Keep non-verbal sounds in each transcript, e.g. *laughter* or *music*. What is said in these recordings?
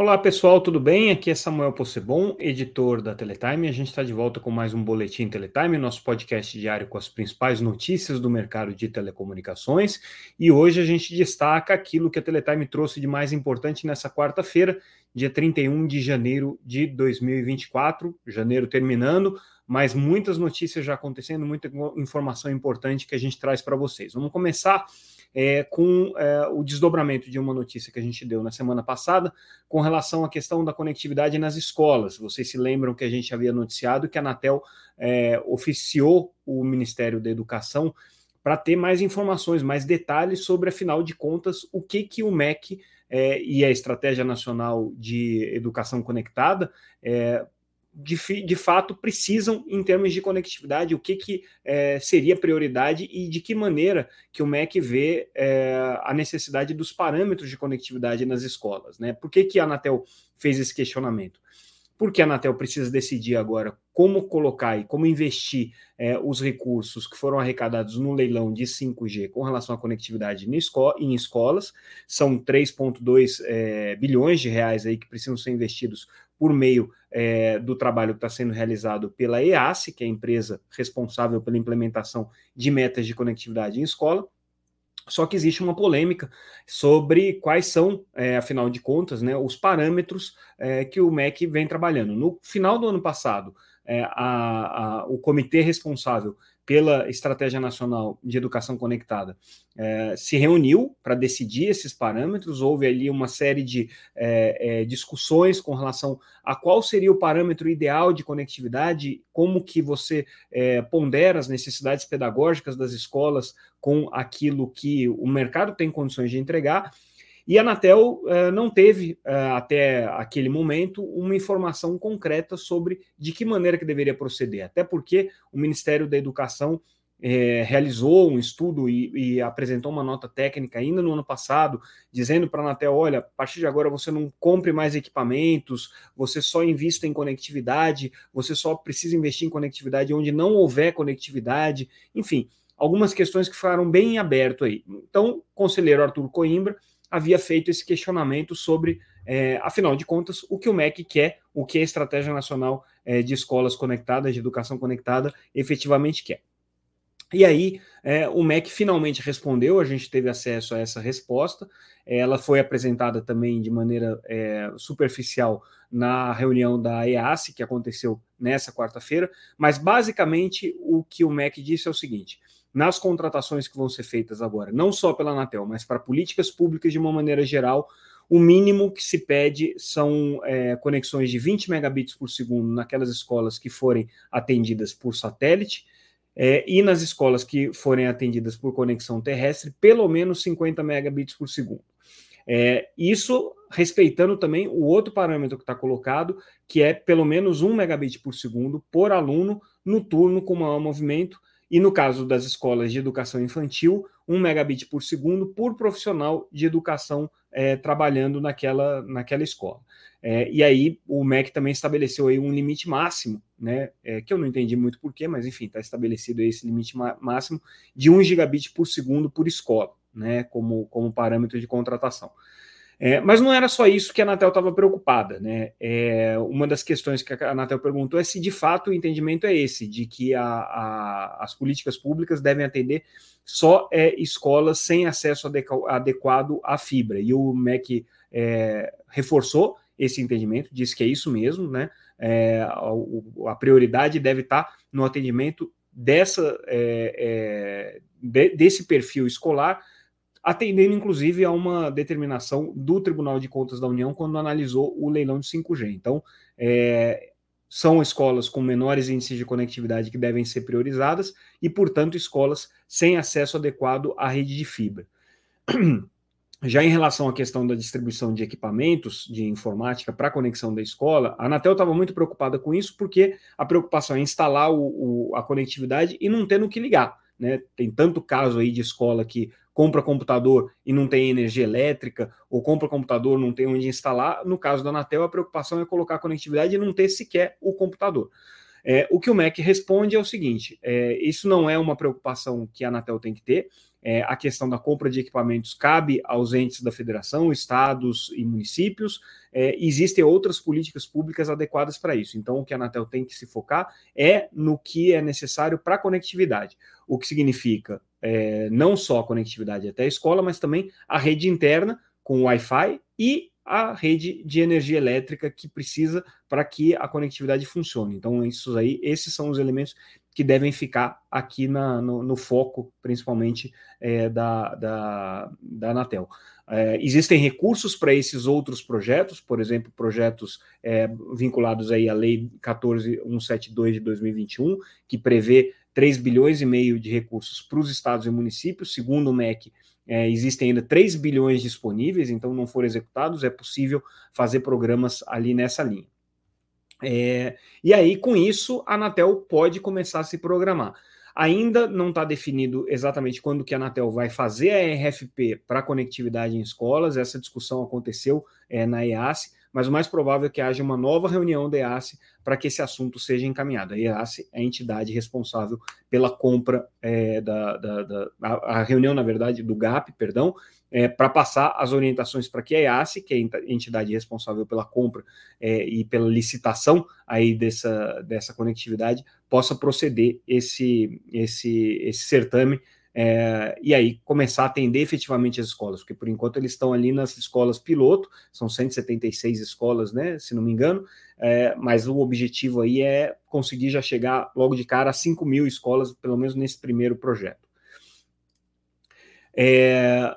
Olá pessoal, tudo bem? Aqui é Samuel Possebon, editor da Teletime. A gente está de volta com mais um Boletim Teletime, nosso podcast diário com as principais notícias do mercado de telecomunicações. E hoje a gente destaca aquilo que a Teletime trouxe de mais importante nessa quarta-feira, dia 31 de janeiro de 2024. Janeiro terminando, mas muitas notícias já acontecendo, muita informação importante que a gente traz para vocês. Vamos começar é, com é, o desdobramento de uma notícia que a gente deu na semana passada com relação à questão da conectividade nas escolas. Vocês se lembram que a gente havia noticiado que a Anatel é, oficiou o Ministério da Educação para ter mais informações, mais detalhes sobre, afinal de contas, o que, que o MEC é, e a Estratégia Nacional de Educação Conectada é, de, de fato precisam em termos de conectividade, o que, que é, seria prioridade e de que maneira que o MEC vê é, a necessidade dos parâmetros de conectividade nas escolas. Né? Por que, que a Anatel fez esse questionamento? Porque a Anatel precisa decidir agora como colocar e como investir é, os recursos que foram arrecadados no leilão de 5G com relação à conectividade em escolas. São 3,2 é, bilhões de reais aí que precisam ser investidos por meio é, do trabalho que está sendo realizado pela EAC, que é a empresa responsável pela implementação de metas de conectividade em escola. Só que existe uma polêmica sobre quais são, é, afinal de contas, né, os parâmetros é, que o MEC vem trabalhando. No final do ano passado, a, a, o comitê responsável pela Estratégia Nacional de Educação Conectada, é, se reuniu para decidir esses parâmetros. Houve ali uma série de é, é, discussões com relação a qual seria o parâmetro ideal de conectividade, como que você é, pondera as necessidades pedagógicas das escolas com aquilo que o mercado tem condições de entregar. E a Anatel uh, não teve, uh, até aquele momento, uma informação concreta sobre de que maneira que deveria proceder, até porque o Ministério da Educação eh, realizou um estudo e, e, apresentou uma nota técnica ainda no ano passado, dizendo para a Anatel: olha, a partir de agora você não compre mais equipamentos, você só invista em conectividade, você só precisa investir em conectividade onde não houver conectividade, enfim, algumas questões que ficaram bem aberto aí. Então, o conselheiro Arthur Coimbra havia feito esse questionamento sobre, é, afinal de contas, o que o MEC quer, o que a Estratégia Nacional é, de Escolas Conectadas, de Educação Conectada, efetivamente quer. E aí, é, o MEC finalmente respondeu, a gente teve acesso a essa resposta, ela foi apresentada também de maneira é, superficial na reunião da EAS, que aconteceu nessa quarta-feira, mas basicamente o que o MEC disse é o seguinte: nas contratações que vão ser feitas agora, não só pela Anatel, mas para políticas públicas de uma maneira geral, o mínimo que se pede são é, conexões de 20 megabits por segundo naquelas escolas que forem atendidas por satélite, é, e nas escolas que forem atendidas por conexão terrestre, pelo menos 50 megabits por segundo. É, isso respeitando também o outro parâmetro que está colocado, que é pelo menos 1 megabit por segundo por aluno no turno com maior movimento, e no caso das escolas de educação infantil, 1 megabit por segundo por profissional de educação é, trabalhando naquela, naquela escola. É, e aí o MEC também estabeleceu aí um limite máximo, né, é, que eu não entendi muito porquê, mas enfim, está estabelecido esse limite máximo de 1 gigabit por segundo por escola, né, como, como parâmetro de contratação. É, mas não era só isso que a Anatel estava preocupada. Né? É, uma das questões que a Anatel perguntou é se de fato o entendimento é esse, de que a, a, as políticas públicas devem atender só é, escolas sem acesso adequado à fibra. E o MEC é, reforçou esse entendimento, disse que é isso mesmo, né? É, a, a, prioridade deve estar no atendimento dessa, é, é, de, desse perfil escolar atendendo inclusive a uma determinação do Tribunal de Contas da União quando analisou o leilão de 5G. Então, é, são escolas com menores índices de conectividade que devem ser priorizadas e, portanto, escolas sem acesso adequado à rede de fibra. *clears throat* Já em relação à questão da distribuição de equipamentos de informática para a conexão da escola, a Anatel estava muito preocupada com isso, porque a preocupação é instalar o, o, a conectividade e não ter no que ligar. Né? Tem tanto caso aí de escola que compra computador e não tem energia elétrica, ou compra computador não tem onde instalar. No caso da Anatel, a preocupação é colocar a conectividade e não ter sequer o computador. É, o que o MEC responde é o seguinte: é, isso não é uma preocupação que a Anatel tem que ter. É, a questão da compra de equipamentos cabe aos entes da federação, estados e municípios. É, existem outras políticas públicas adequadas para isso. Então, o que a Anatel tem que se focar é no que é necessário para a conectividade, o que significa é, não só a conectividade até a escola, mas também a rede interna com Wi-Fi e a rede de energia elétrica que precisa para que a conectividade funcione. Então, isso aí, esses são os elementos que devem ficar aqui na, no, no, foco, principalmente é, da, da, da Anatel. É, existem recursos para esses outros projetos, por exemplo, projetos é, vinculados aí à Lei 14172 de 2021, que prevê 3 bilhões e meio de recursos para os estados e municípios, segundo o MEC, é, existem ainda 3 bilhões disponíveis, então não foram executados, é possível fazer programas ali nessa linha. É, e aí, com isso, a Anatel pode começar a se programar. Ainda não está definido exatamente quando que a Anatel vai fazer a RFP para conectividade em escolas. Essa discussão aconteceu é, na EAS, mas o mais provável é que haja uma nova reunião da EAS para que esse assunto seja encaminhado. A EAS é a entidade responsável pela compra é, da, da, da a, a, reunião, na verdade, do GAP, perdão, é, para passar as orientações para que a EAS, que é a entidade responsável pela compra é, e pela licitação aí dessa, dessa conectividade, possa proceder esse, esse, esse certame é, e aí começar a atender efetivamente as escolas, porque por enquanto eles estão ali nas escolas piloto, são 176 escolas, né, se não me engano, é, mas o objetivo aí é conseguir já chegar logo de cara a 5 mil escolas, pelo menos nesse primeiro projeto. É,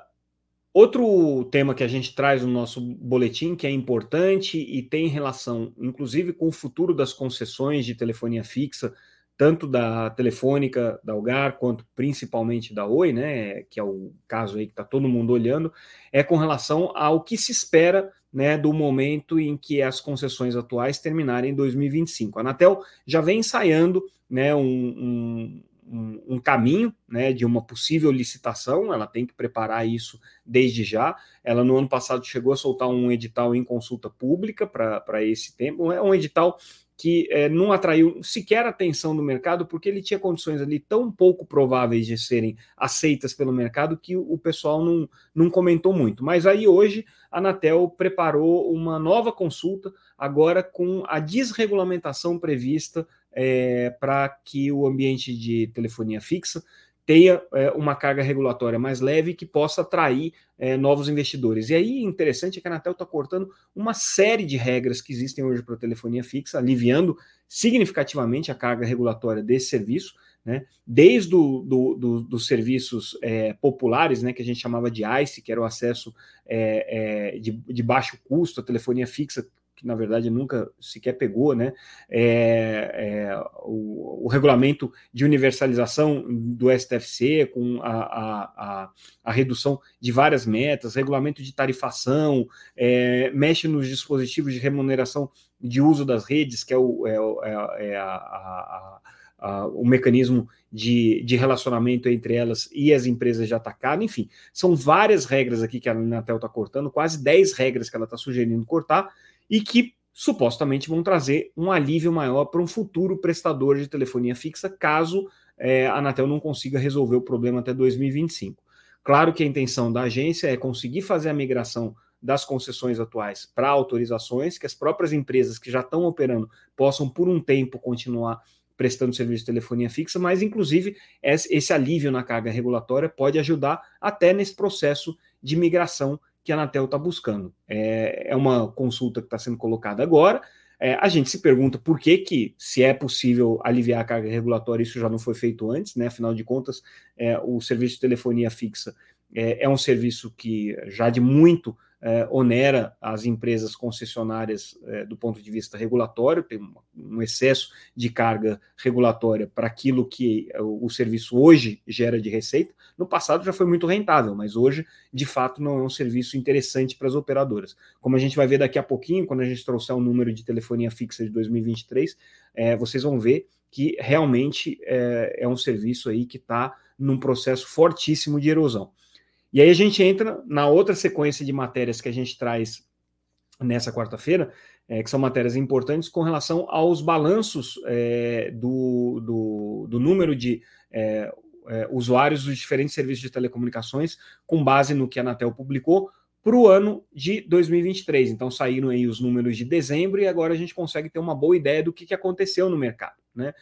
Outro tema que a gente traz no nosso boletim, que é importante e tem relação, inclusive, com o futuro das concessões de telefonia fixa, tanto da Telefônica, da Algar, quanto principalmente da Oi, né, que é o caso aí que está todo mundo olhando, é com relação ao que se espera né, do momento em que as concessões atuais terminarem em 2025. A Anatel já vem ensaiando né, um, um um, caminho né, de uma possível licitação, ela tem que preparar isso desde já. Ela, no ano passado, chegou a soltar um edital em consulta pública para esse tempo, é um edital que é, não atraiu sequer atenção do mercado, porque ele tinha condições ali tão pouco prováveis de serem aceitas pelo mercado que o pessoal não, não comentou muito. Mas aí hoje a Anatel preparou uma nova consulta, agora com a desregulamentação prevista é, para que o ambiente de telefonia fixa tenha é, uma carga regulatória mais leve que possa atrair é, novos investidores. E aí, interessante é que a Anatel está cortando uma série de regras que existem hoje para a telefonia fixa, aliviando significativamente a carga regulatória desse serviço, né? desde do, do, do, dos serviços é, populares, né, que a gente chamava de ICE, que era o acesso é, é, de, de baixo custo à telefonia fixa que na verdade nunca sequer pegou, né? É, é, o, o, regulamento de universalização do STFC, com a, a, a, a redução de várias metas, regulamento de tarifação, é, mexe nos dispositivos de remuneração de uso das redes, que é o, é, é, é a, o mecanismo de, de, relacionamento entre elas e as empresas de atacado, enfim, são várias regras aqui que a Anatel está cortando, quase 10 regras que ela está sugerindo cortar, e que supostamente vão trazer um alívio maior para um futuro prestador de telefonia fixa, caso é, a Anatel não consiga resolver o problema até 2025. Claro que a intenção da agência é conseguir fazer a migração das concessões atuais para autorizações, que as próprias empresas que já estão operando possam, por um tempo, continuar prestando serviço de telefonia fixa, mas, inclusive, esse alívio na carga regulatória pode ajudar até nesse processo de migração que a Anatel está buscando. É, é uma consulta que está sendo colocada agora. É, a gente se pergunta por que, que, se é possível aliviar a carga regulatória, isso já não foi feito antes, né? Afinal de contas, é, o serviço de telefonia fixa é, é um serviço que já de muito é, onera as empresas concessionárias é, do ponto de vista regulatório, tem um, excesso de carga regulatória para aquilo que o, o, serviço hoje gera de receita. No passado já foi muito rentável, mas hoje, de fato, não é um serviço interessante para as operadoras. Como a gente vai ver daqui a pouquinho, quando a gente trouxer o número de telefonia fixa de 2023, é, vocês vão ver que realmente é, é um serviço aí que está num processo fortíssimo de erosão. E aí a gente entra na outra sequência de matérias que a gente traz nessa quarta-feira, é, que são matérias importantes com relação aos balanços é, do, do, do, número de é, é, usuários dos diferentes serviços de telecomunicações, com base no que a Anatel publicou para o ano de 2023. Então saíram aí os números de dezembro e agora a gente consegue ter uma boa ideia do que, que aconteceu no mercado. Né?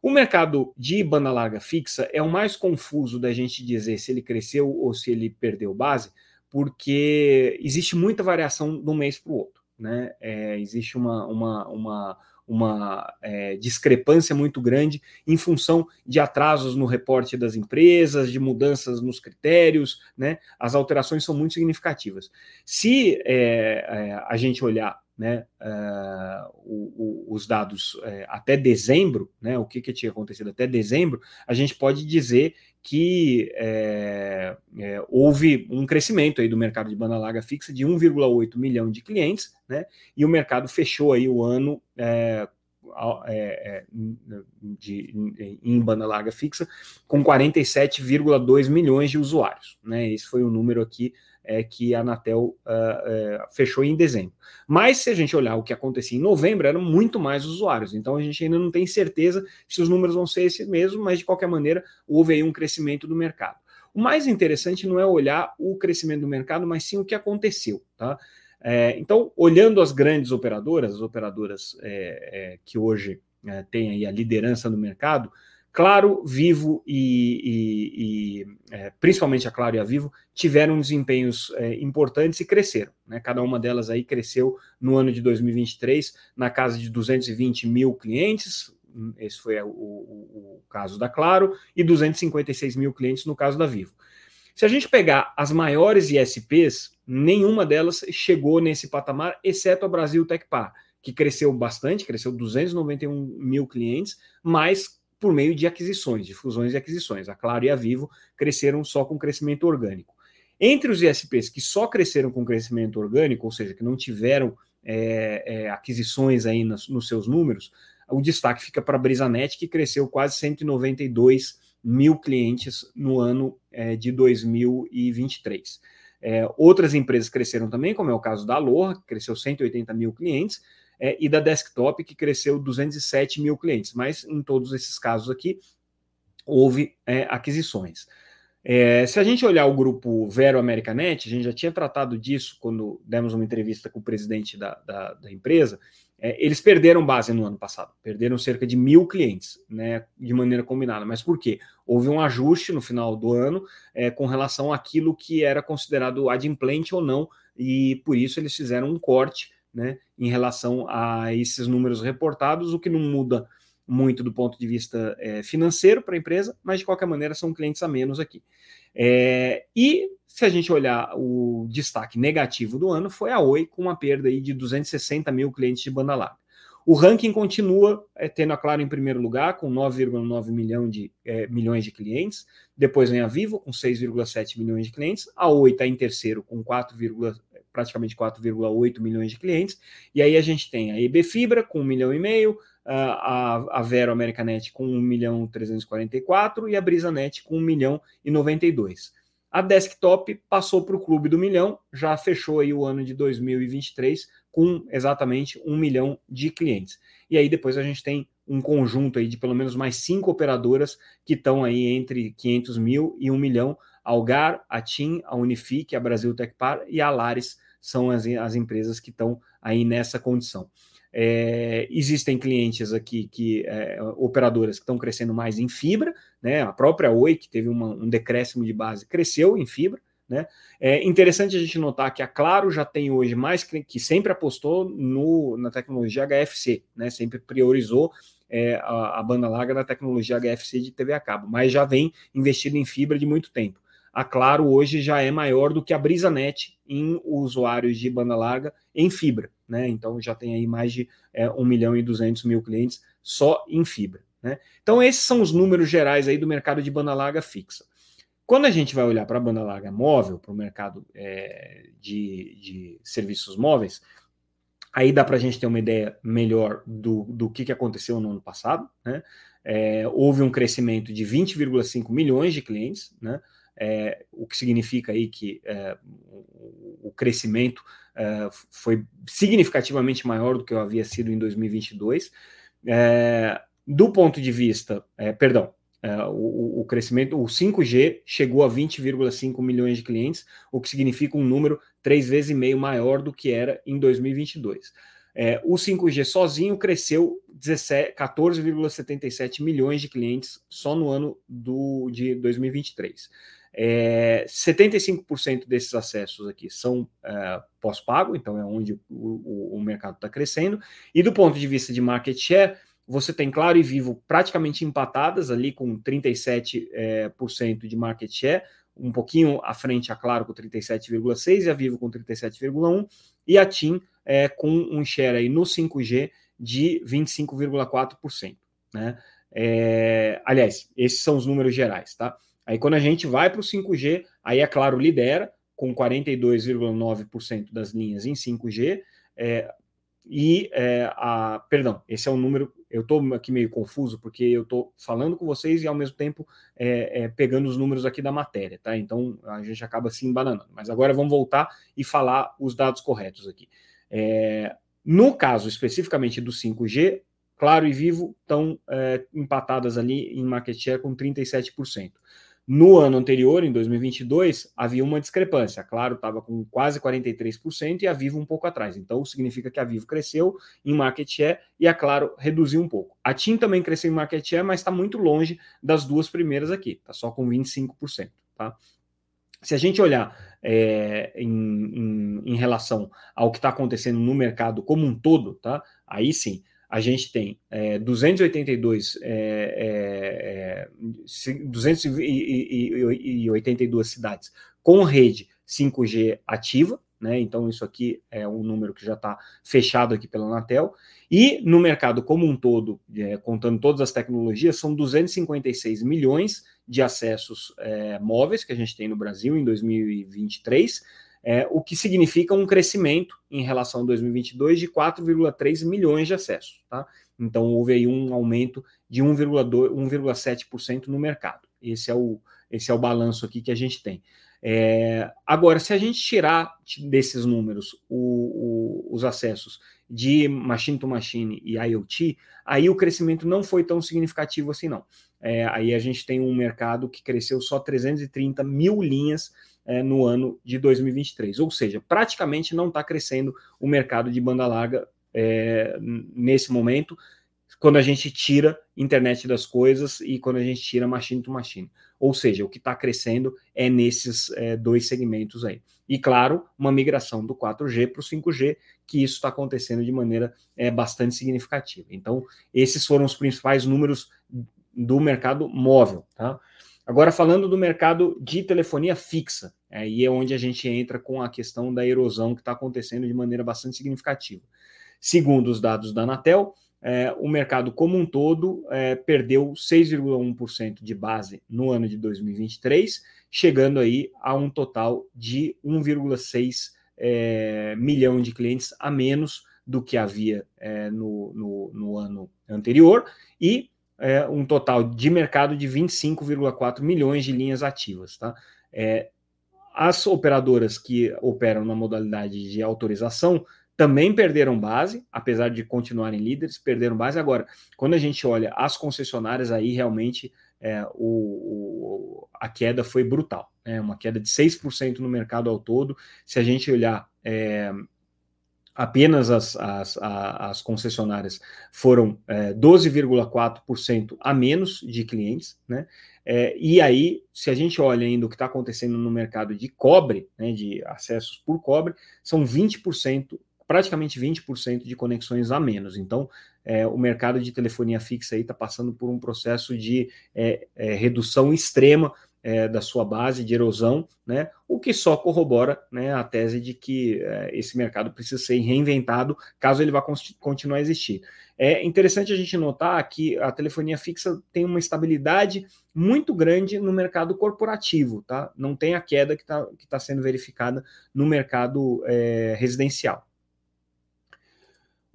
O mercado de banda larga fixa é o mais confuso da gente dizer se ele cresceu ou se ele perdeu base, porque existe muita variação de um mês para o outro. Né? É, existe uma, uma, uma, uma é, discrepância muito grande em função de atrasos no reporte das empresas, de mudanças nos critérios, né? As alterações são muito significativas. Se é, é a gente olhar né, uh, o, o, os dados uh, até dezembro, né, o que, que tinha acontecido até dezembro, a gente pode dizer que é, é, houve um crescimento aí do mercado de banda larga fixa de 1,8 milhão de clientes, né, e o mercado fechou aí o ano é, de, em banda larga fixa com 47,2 milhões de usuários, né, esse foi o número aqui é, que a Anatel uh, uh, fechou em dezembro. Mas se a gente olhar o que acontecia em novembro, eram muito mais usuários. Então a gente ainda não tem certeza se os números vão ser esses mesmos, mas de qualquer maneira houve aí um crescimento do mercado. O mais interessante não é olhar o crescimento do mercado, mas sim o que aconteceu. Tá? É, então, olhando as grandes operadoras, as operadoras é, é que hoje é, têm aí a liderança no mercado, Claro, Vivo e, e, e é, principalmente a Claro e a Vivo tiveram desempenhos é, importantes e cresceram. Né? Cada uma delas aí cresceu no ano de 2023 na casa de 220 mil clientes. Esse foi o, o, o caso da Claro e 256 mil clientes no caso da Vivo. Se a gente pegar as maiores ISPs, nenhuma delas chegou nesse patamar, exceto a Brasil Tecpar, que cresceu bastante, cresceu 291 mil clientes, mas por meio de aquisições, de fusões e aquisições. A Claro e a Vivo cresceram só com crescimento orgânico. Entre os ISPs que só cresceram com crescimento orgânico, ou seja, que não tiveram é, é, aquisições aí nos, nos, seus números, o destaque fica para a Brisanet, que cresceu quase 192 mil clientes no ano é, de 2023. É, outras empresas cresceram também, como é o caso da Aloha, que cresceu 180 mil clientes, é, e da desktop, que cresceu 207 mil clientes. Mas em todos esses casos aqui, houve é, aquisições. É, se a gente olhar o grupo Vero Americanet, a gente já tinha tratado disso quando demos uma entrevista com o presidente da, da, da empresa. É, eles perderam base no ano passado, perderam cerca de mil clientes, né, de maneira combinada. Mas por quê? Houve um ajuste no final do ano é, com relação àquilo que era considerado adimplente ou não, e por isso eles fizeram um corte né, em relação a esses números reportados, o que não muda muito do ponto de vista é, financeiro para a empresa, mas de qualquer maneira são clientes a menos aqui. É, e se a gente olhar o destaque negativo do ano, foi a Oi, com uma perda aí de 260 mil clientes de banda larga. O ranking continua é, tendo a Claro em primeiro lugar, com 9,9 milhão de, é, milhões de clientes. Depois vem a Vivo, com 6,7 milhões de clientes. A Oi está em terceiro, com 4, praticamente 4,8 milhões de clientes. E aí a gente tem a EB Fibra com 1 milhão e meio, a, a Vero Americanet com 1 milhão 344 e a Brisanet com 1 milhão e 92. A desktop passou para o clube do milhão, já fechou aí o ano de 2023 com exatamente 1 milhão de clientes. E aí depois a gente tem um conjunto aí de pelo menos mais cinco operadoras que estão aí entre 500 mil e 1 milhão, Algar, a TIM, a Unifique, a Brasil Tecpar e a Lares são as, as empresas que estão aí nessa condição. É, existem clientes aqui que é, operadoras que estão crescendo mais em fibra, né? A própria Oi, que teve uma, um decréscimo de base, cresceu em fibra. Né? É interessante a gente notar que a Claro já tem hoje mais que sempre apostou no, na tecnologia HFC, né? sempre priorizou é, a, a, banda larga na tecnologia HFC de TV a cabo, mas já vem investindo em fibra de muito tempo a Claro hoje já é maior do que a BrisaNet em usuários de banda larga em fibra, né? Então já tem aí mais de é, 1 milhão e 200 mil clientes só em fibra, né? Então esses são os números gerais aí do mercado de banda larga fixa. Quando a gente vai olhar para a banda larga móvel, para o mercado é, de, de serviços móveis, Aí dá para a gente ter uma ideia melhor do, do que, que aconteceu no ano passado. Né? É, houve um crescimento de 20,5 milhões de clientes, né? É, o que significa aí que é, o crescimento é, foi significativamente maior do que havia sido em 2022. É, do ponto de vista, é, perdão, é, o, o, crescimento, o 5G chegou a 20,5 milhões de clientes, o que significa um número três vezes e meio maior do que era em 2022. É, o 5G sozinho cresceu 14,77 milhões de clientes só no ano do, de 2023. É, 75% desses acessos aqui são é, pós-pago, então é onde o, o, o mercado está crescendo. E do ponto de vista de market share, você tem Claro e Vivo praticamente empatadas ali com 37% é, por cento de market share, um pouquinho à frente a Claro com 37,6% e a Vivo com 37,1%, e a TIM é, com um share aí no 5G de 25,4%. Né? É, aliás, esses são os números gerais, tá? Aí quando a gente vai para o 5G, aí a Claro lidera com 42,9% das linhas em 5G, é, e é, a. Perdão, esse é um número. Eu estou aqui meio confuso, porque eu estou falando com vocês e ao mesmo tempo é, é, pegando os números aqui da matéria, tá? Então a gente acaba se embananando. Mas agora vamos voltar e falar os dados corretos aqui. É, no caso especificamente do 5G, Claro e Vivo estão é, empatadas ali em market share com 37%. No ano anterior, em 2022, havia uma discrepância. Claro, estava com quase 43% e a Vivo um pouco atrás. Então, significa que a Vivo cresceu em market share e a Claro reduziu um pouco. A TIM também cresceu em market share, mas está muito longe das duas primeiras aqui. Está só com 25%. Tá? Se a gente olhar é, em, em, em relação ao que está acontecendo no mercado como um todo, tá? aí sim, a gente tem é, 282, é, é, 282 é, cidades com rede 5G ativa, né? Então, isso aqui é um número que já está fechado aqui pela Anatel. E no mercado como um todo, é, contando todas as tecnologias, são 256 milhões de acessos é, móveis que a gente tem no Brasil em 2023 é, o que significa um crescimento em relação a 2022 de 4,3 milhões de acessos. Tá? Então, houve aí um aumento de 1,7% no mercado. Esse é, o, esse é o balanço aqui que a gente tem. É, agora, se a gente tirar desses números o, o, os acessos de machine to machine e IoT, aí o crescimento não foi tão significativo assim, não. É, aí a gente tem um mercado que cresceu só 330 mil linhas é, no ano de 2023. Ou seja, praticamente não está crescendo o mercado de banda larga é, nesse momento, quando a gente tira internet das coisas e quando a gente tira machine to machine. Ou seja, o que está crescendo é nesses é, dois segmentos aí. E claro, uma migração do 4G para o 5G, que isso está acontecendo de maneira é, bastante significativa. Então, esses foram os principais números do mercado móvel. Tá? Agora, falando do mercado de telefonia fixa, aí é onde a gente entra com a questão da erosão que está acontecendo de maneira bastante significativa. Segundo os dados da Anatel, é, o mercado como um todo é, perdeu 6,1% de base no ano de 2023, chegando aí a um total de 1,6 é, milhão de clientes a menos do que havia é, no, no, no ano anterior, e é, um total de mercado de 25,4 milhões de linhas ativas. Tá? As operadoras que operam na modalidade de autorização também perderam base, apesar de continuarem líderes, perderam base. Agora, quando a gente olha as concessionárias, aí realmente é, o, o, a queda foi brutal. É uma queda de 6% no mercado ao todo. Se a gente olhar é, apenas as, as, as concessionárias foram é, 12,4% a menos de clientes, né? É, e aí, se a gente olha ainda o que está acontecendo no mercado de cobre, né, de acessos por cobre, são 20%, praticamente 20% de conexões a menos. Então, é, o mercado de telefonia fixa aí está passando por um processo de é, é, redução extrema é, da sua base de erosão, né, o que só corrobora né, a tese de que é, esse mercado precisa ser reinventado caso ele vá continuar a existir. É interessante a gente notar que a telefonia fixa tem uma estabilidade muito grande no mercado corporativo, tá? Não tem a queda que está que tá sendo verificada no mercado é, residencial.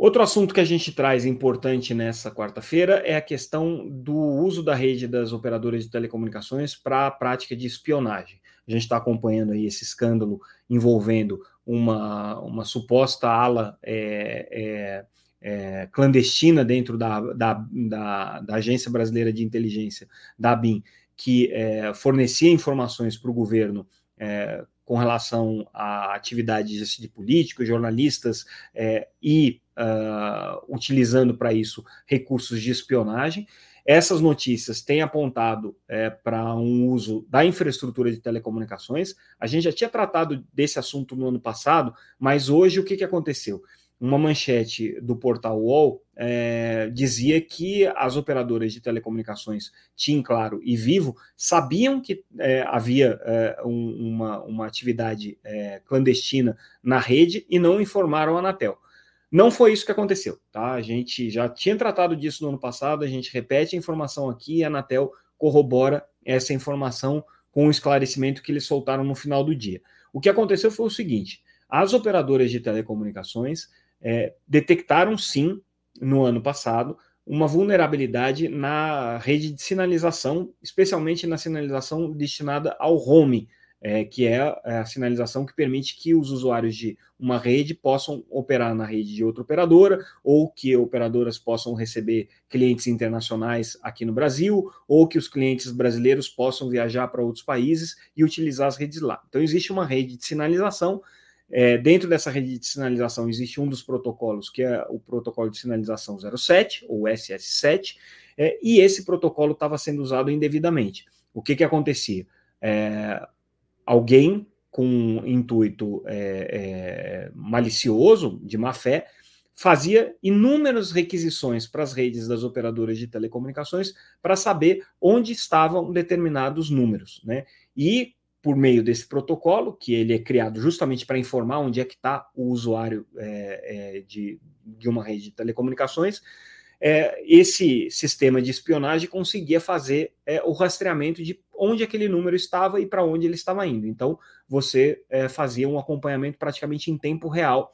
Outro assunto que a gente traz importante nessa quarta-feira é a questão do uso da rede das operadoras de telecomunicações para a prática de espionagem. A gente está acompanhando aí esse escândalo envolvendo uma, uma suposta ala é, é, é, clandestina dentro da, da, da, da, Agência Brasileira de Inteligência, da ABIN, que é, fornecia informações para o governo é, com relação a atividades de políticos, jornalistas é, e uh, utilizando para isso recursos de espionagem. Essas notícias têm apontado é, para um uso da infraestrutura de telecomunicações. A gente já tinha tratado desse assunto no ano passado, mas hoje o que, que aconteceu? Uma manchete do portal UOL é, dizia que as operadoras de telecomunicações, TIM, Claro e Vivo, sabiam que é, havia é, um, uma, uma atividade é, clandestina na rede e não informaram a Anatel. Não foi isso que aconteceu, tá? A gente já tinha tratado disso no ano passado, a gente repete a informação aqui e a Anatel corrobora essa informação com o esclarecimento que eles soltaram no final do dia. O que aconteceu foi o seguinte: as operadoras de telecomunicações é, detectaram sim, no ano passado, uma vulnerabilidade na rede de sinalização, especialmente na sinalização destinada ao home é, que é, a sinalização que permite que os usuários de uma rede possam operar na rede de outra operadora, ou que operadoras possam receber clientes internacionais aqui no Brasil, ou que os clientes brasileiros possam viajar para outros países e utilizar as redes lá. Então, existe uma rede de sinalização. É, dentro dessa rede de sinalização existe um dos protocolos, que é o protocolo de sinalização 07, ou SS7, é, e esse protocolo estava sendo usado indevidamente. O que, que acontecia? É, alguém com intuito é, é, malicioso, de má fé, fazia inúmeras requisições para as redes das operadoras de telecomunicações para saber onde estavam determinados números, né? E por meio desse protocolo, que ele é criado justamente para informar onde é que está o usuário é, é, de, de uma rede de telecomunicações, é, esse sistema de espionagem conseguia fazer é, o rastreamento de onde aquele número estava e para onde ele estava indo. Então, você é, fazia um acompanhamento praticamente em tempo real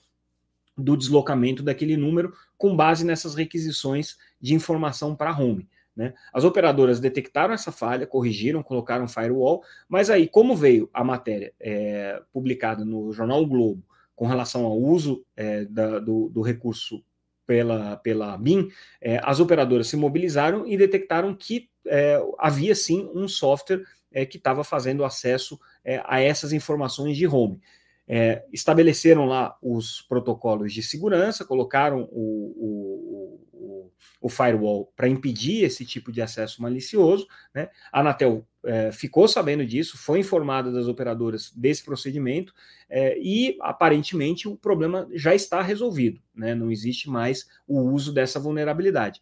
do deslocamento daquele número, com base nessas requisições de informação para home. Né? As operadoras detectaram essa falha, corrigiram, colocaram firewall, mas aí, como veio a matéria é, publicada no jornal o Globo com relação ao uso é, da, do, do recurso pela, pela BIM, é, as operadoras se mobilizaram e detectaram que é, havia sim um software é, que estava fazendo acesso é, a essas informações de home. Estabeleceram lá os protocolos de segurança, colocaram o, o, o, firewall para impedir esse tipo de acesso malicioso. Né? A Anatel é, ficou sabendo disso, foi informada das operadoras desse procedimento é, e aparentemente o problema já está resolvido, né? não existe mais o uso dessa vulnerabilidade.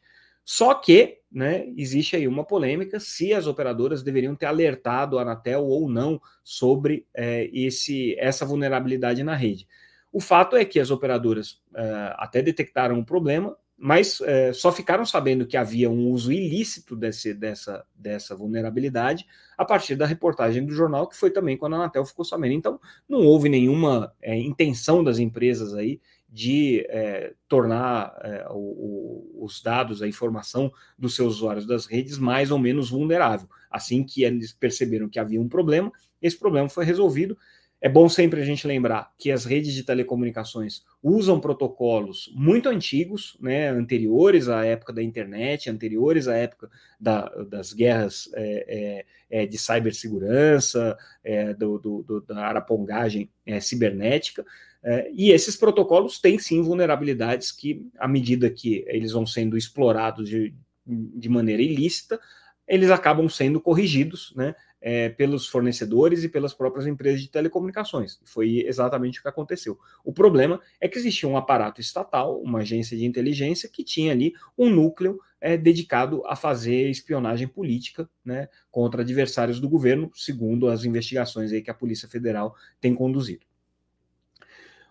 Só que né, existe aí uma polêmica se as operadoras deveriam ter alertado a Anatel ou não sobre é, esse, essa vulnerabilidade na rede. O fato é que as operadoras é, até detectaram o problema, mas é, só ficaram sabendo que havia um uso ilícito desse, dessa, dessa vulnerabilidade a partir da reportagem do jornal, que foi também quando a Anatel ficou sabendo. Então, não houve nenhuma é, intenção das empresas aí de é, tornar é, o, o, os dados, a informação dos seus usuários das redes mais ou menos vulnerável. Assim que eles perceberam que havia um problema, esse problema foi resolvido é bom sempre a gente lembrar que as redes de telecomunicações usam protocolos muito antigos, né, anteriores à época da internet, anteriores à época da, das guerras é, é, é de cibersegurança, é, do, do, do, da arapongagem é, cibernética, é, e esses protocolos têm sim vulnerabilidades que, à medida que eles vão sendo explorados de, de maneira ilícita, eles acabam sendo corrigidos, né? É, pelos fornecedores e pelas próprias empresas de telecomunicações. Foi exatamente o que aconteceu. O problema é que existia um aparato estatal, uma agência de inteligência, que tinha ali um núcleo é, dedicado a fazer espionagem política né, contra adversários do governo, segundo as investigações aí que a Polícia Federal tem conduzido.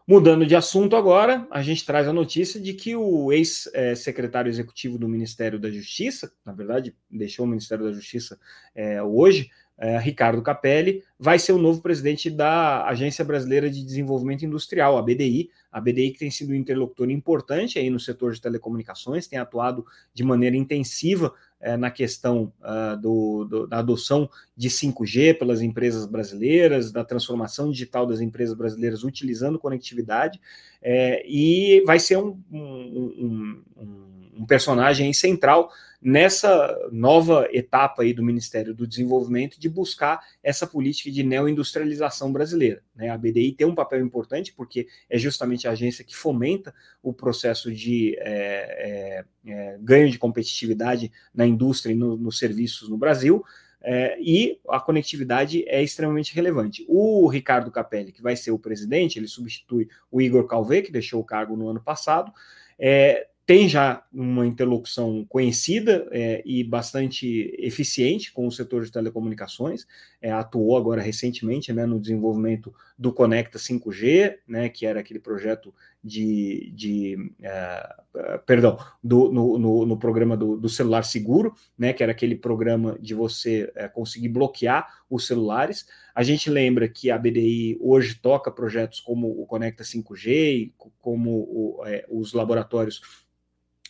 Mudando de assunto agora, a gente traz a notícia de que o ex-secretário executivo do Ministério da Justiça, na verdade, deixou o Ministério da Justiça é, hoje, é, Ricardo Capelli, vai ser o novo presidente da Agência Brasileira de Desenvolvimento Industrial, a BDI. A BDI que tem sido um interlocutor importante aí no setor de telecomunicações, tem atuado de maneira intensiva é, na questão uh, do, do, da adoção de 5G pelas empresas brasileiras, da transformação digital das empresas brasileiras utilizando conectividade, é, e vai ser um, um, um, um personagem central nessa nova etapa aí do Ministério do Desenvolvimento de buscar essa política de neoindustrialização brasileira. Né? A BDI tem um papel importante porque é justamente a agência que fomenta o processo de é, é, é, ganho de competitividade na indústria e no, nos serviços no Brasil. É, e a conectividade é extremamente relevante. O Ricardo Capelli, que vai ser o presidente, ele substitui o Igor Calvé, que deixou o cargo no ano passado, é, tem já uma interlocução conhecida é, e bastante eficiente com o setor de telecomunicações, é, atuou agora recentemente né, no desenvolvimento do Conecta 5G, né, que era aquele projeto de, de uh, perdão, do, no, no, no programa do, do, celular seguro, né, que era aquele programa de você uh, conseguir bloquear os celulares. A gente lembra que a BDI hoje toca projetos como o Conecta 5G, como o, uh, os laboratórios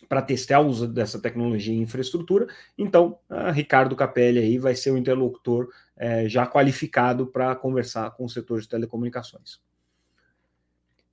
para testar o uso dessa tecnologia em infraestrutura. Então, Ricardo Capelli aí vai ser o interlocutor é, já qualificado para conversar com o setor de telecomunicações.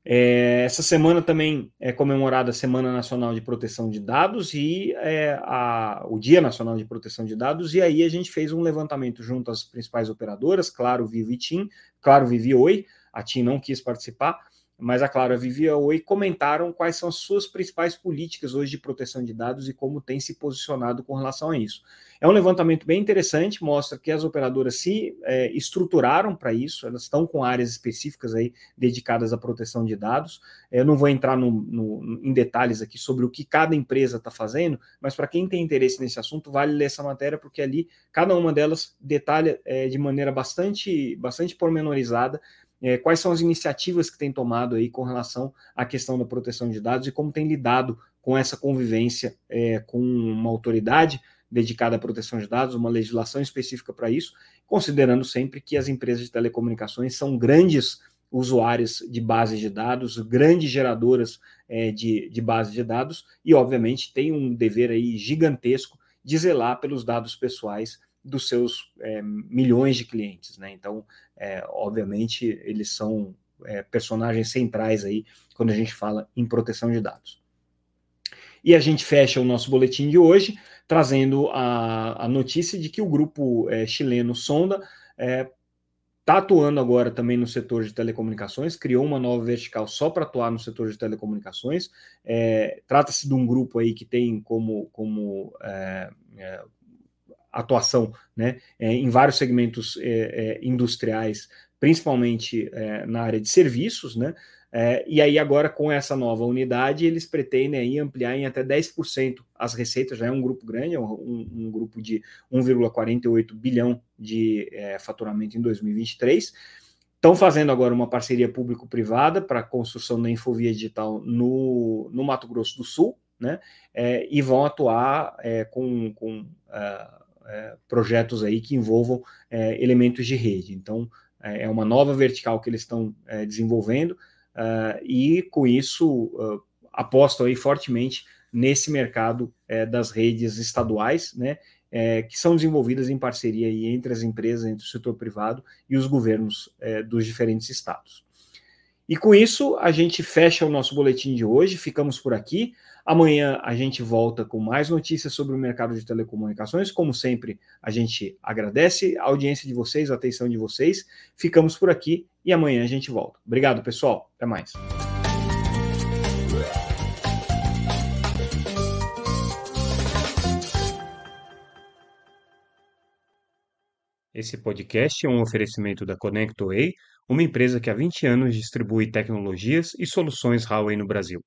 É, essa semana também é comemorada a Semana Nacional de Proteção de Dados e é, a, o Dia Nacional de Proteção de Dados, e aí a gente fez um levantamento junto às principais operadoras, Claro, Vivo e TIM, Claro, Vivi e Oi, a TIM não quis participar, mas a Claro, a Vivi e a Oi comentaram quais são as suas principais políticas hoje de proteção de dados e como tem se posicionado com relação a isso. É um levantamento bem interessante, mostra que as operadoras se é, estruturaram para isso, elas estão com áreas específicas aí dedicadas à proteção de dados. É, eu não vou entrar no, no, em detalhes aqui sobre o que cada empresa está fazendo, mas para quem tem interesse nesse assunto, vale ler essa matéria, porque ali cada uma delas detalha é, de maneira bastante, bastante pormenorizada é, quais são as iniciativas que tem tomado aí com relação à questão da proteção de dados e como tem lidado com essa convivência é, com uma autoridade dedicada à proteção de dados, uma legislação específica para isso, considerando sempre que as empresas de telecomunicações são grandes usuários de bases de dados, grandes geradoras é, de, de bases de dados e, obviamente, tem um dever aí gigantesco de zelar pelos dados pessoais dos seus é, milhões de clientes, né? Então, é, obviamente, eles são é, personagens centrais aí quando a gente fala em proteção de dados. E a gente fecha o nosso boletim de hoje trazendo a, a notícia de que o grupo é, chileno Sonda está é, atuando agora também no setor de telecomunicações, criou uma nova vertical só para atuar no setor de telecomunicações. É, trata-se de um grupo aí que tem como, como é, é, atuação né, é, em vários segmentos é, é, industriais, principalmente é, na área de serviços, né? É, e aí, agora, com essa nova unidade, eles pretendem aí ampliar em até 10% as receitas, já é um grupo grande, é um, um grupo de 1,48 bilhão de é, faturamento em 2023. Estão fazendo agora uma parceria público-privada para a construção da infovia digital no, no Mato Grosso do Sul, né? e vão atuar com, com uh, é, projetos aí que envolvam é, elementos de rede. Então, é, é uma nova vertical que eles estão é, desenvolvendo uh, e, com isso, uh, apostam aí fortemente nesse mercado é, das redes estaduais, né, que são desenvolvidas em parceria aí entre as empresas, entre o setor privado e os governos dos diferentes estados. E com isso, a gente fecha o nosso boletim de hoje, ficamos por aqui. Amanhã a gente volta com mais notícias sobre o mercado de telecomunicações. Como sempre, a gente agradece a audiência de vocês, a atenção de vocês. Ficamos por aqui e amanhã a gente volta. Obrigado, pessoal. Até mais. Esse podcast é um oferecimento da ConnectWay, uma empresa que há 20 anos distribui tecnologias e soluções Huawei no Brasil.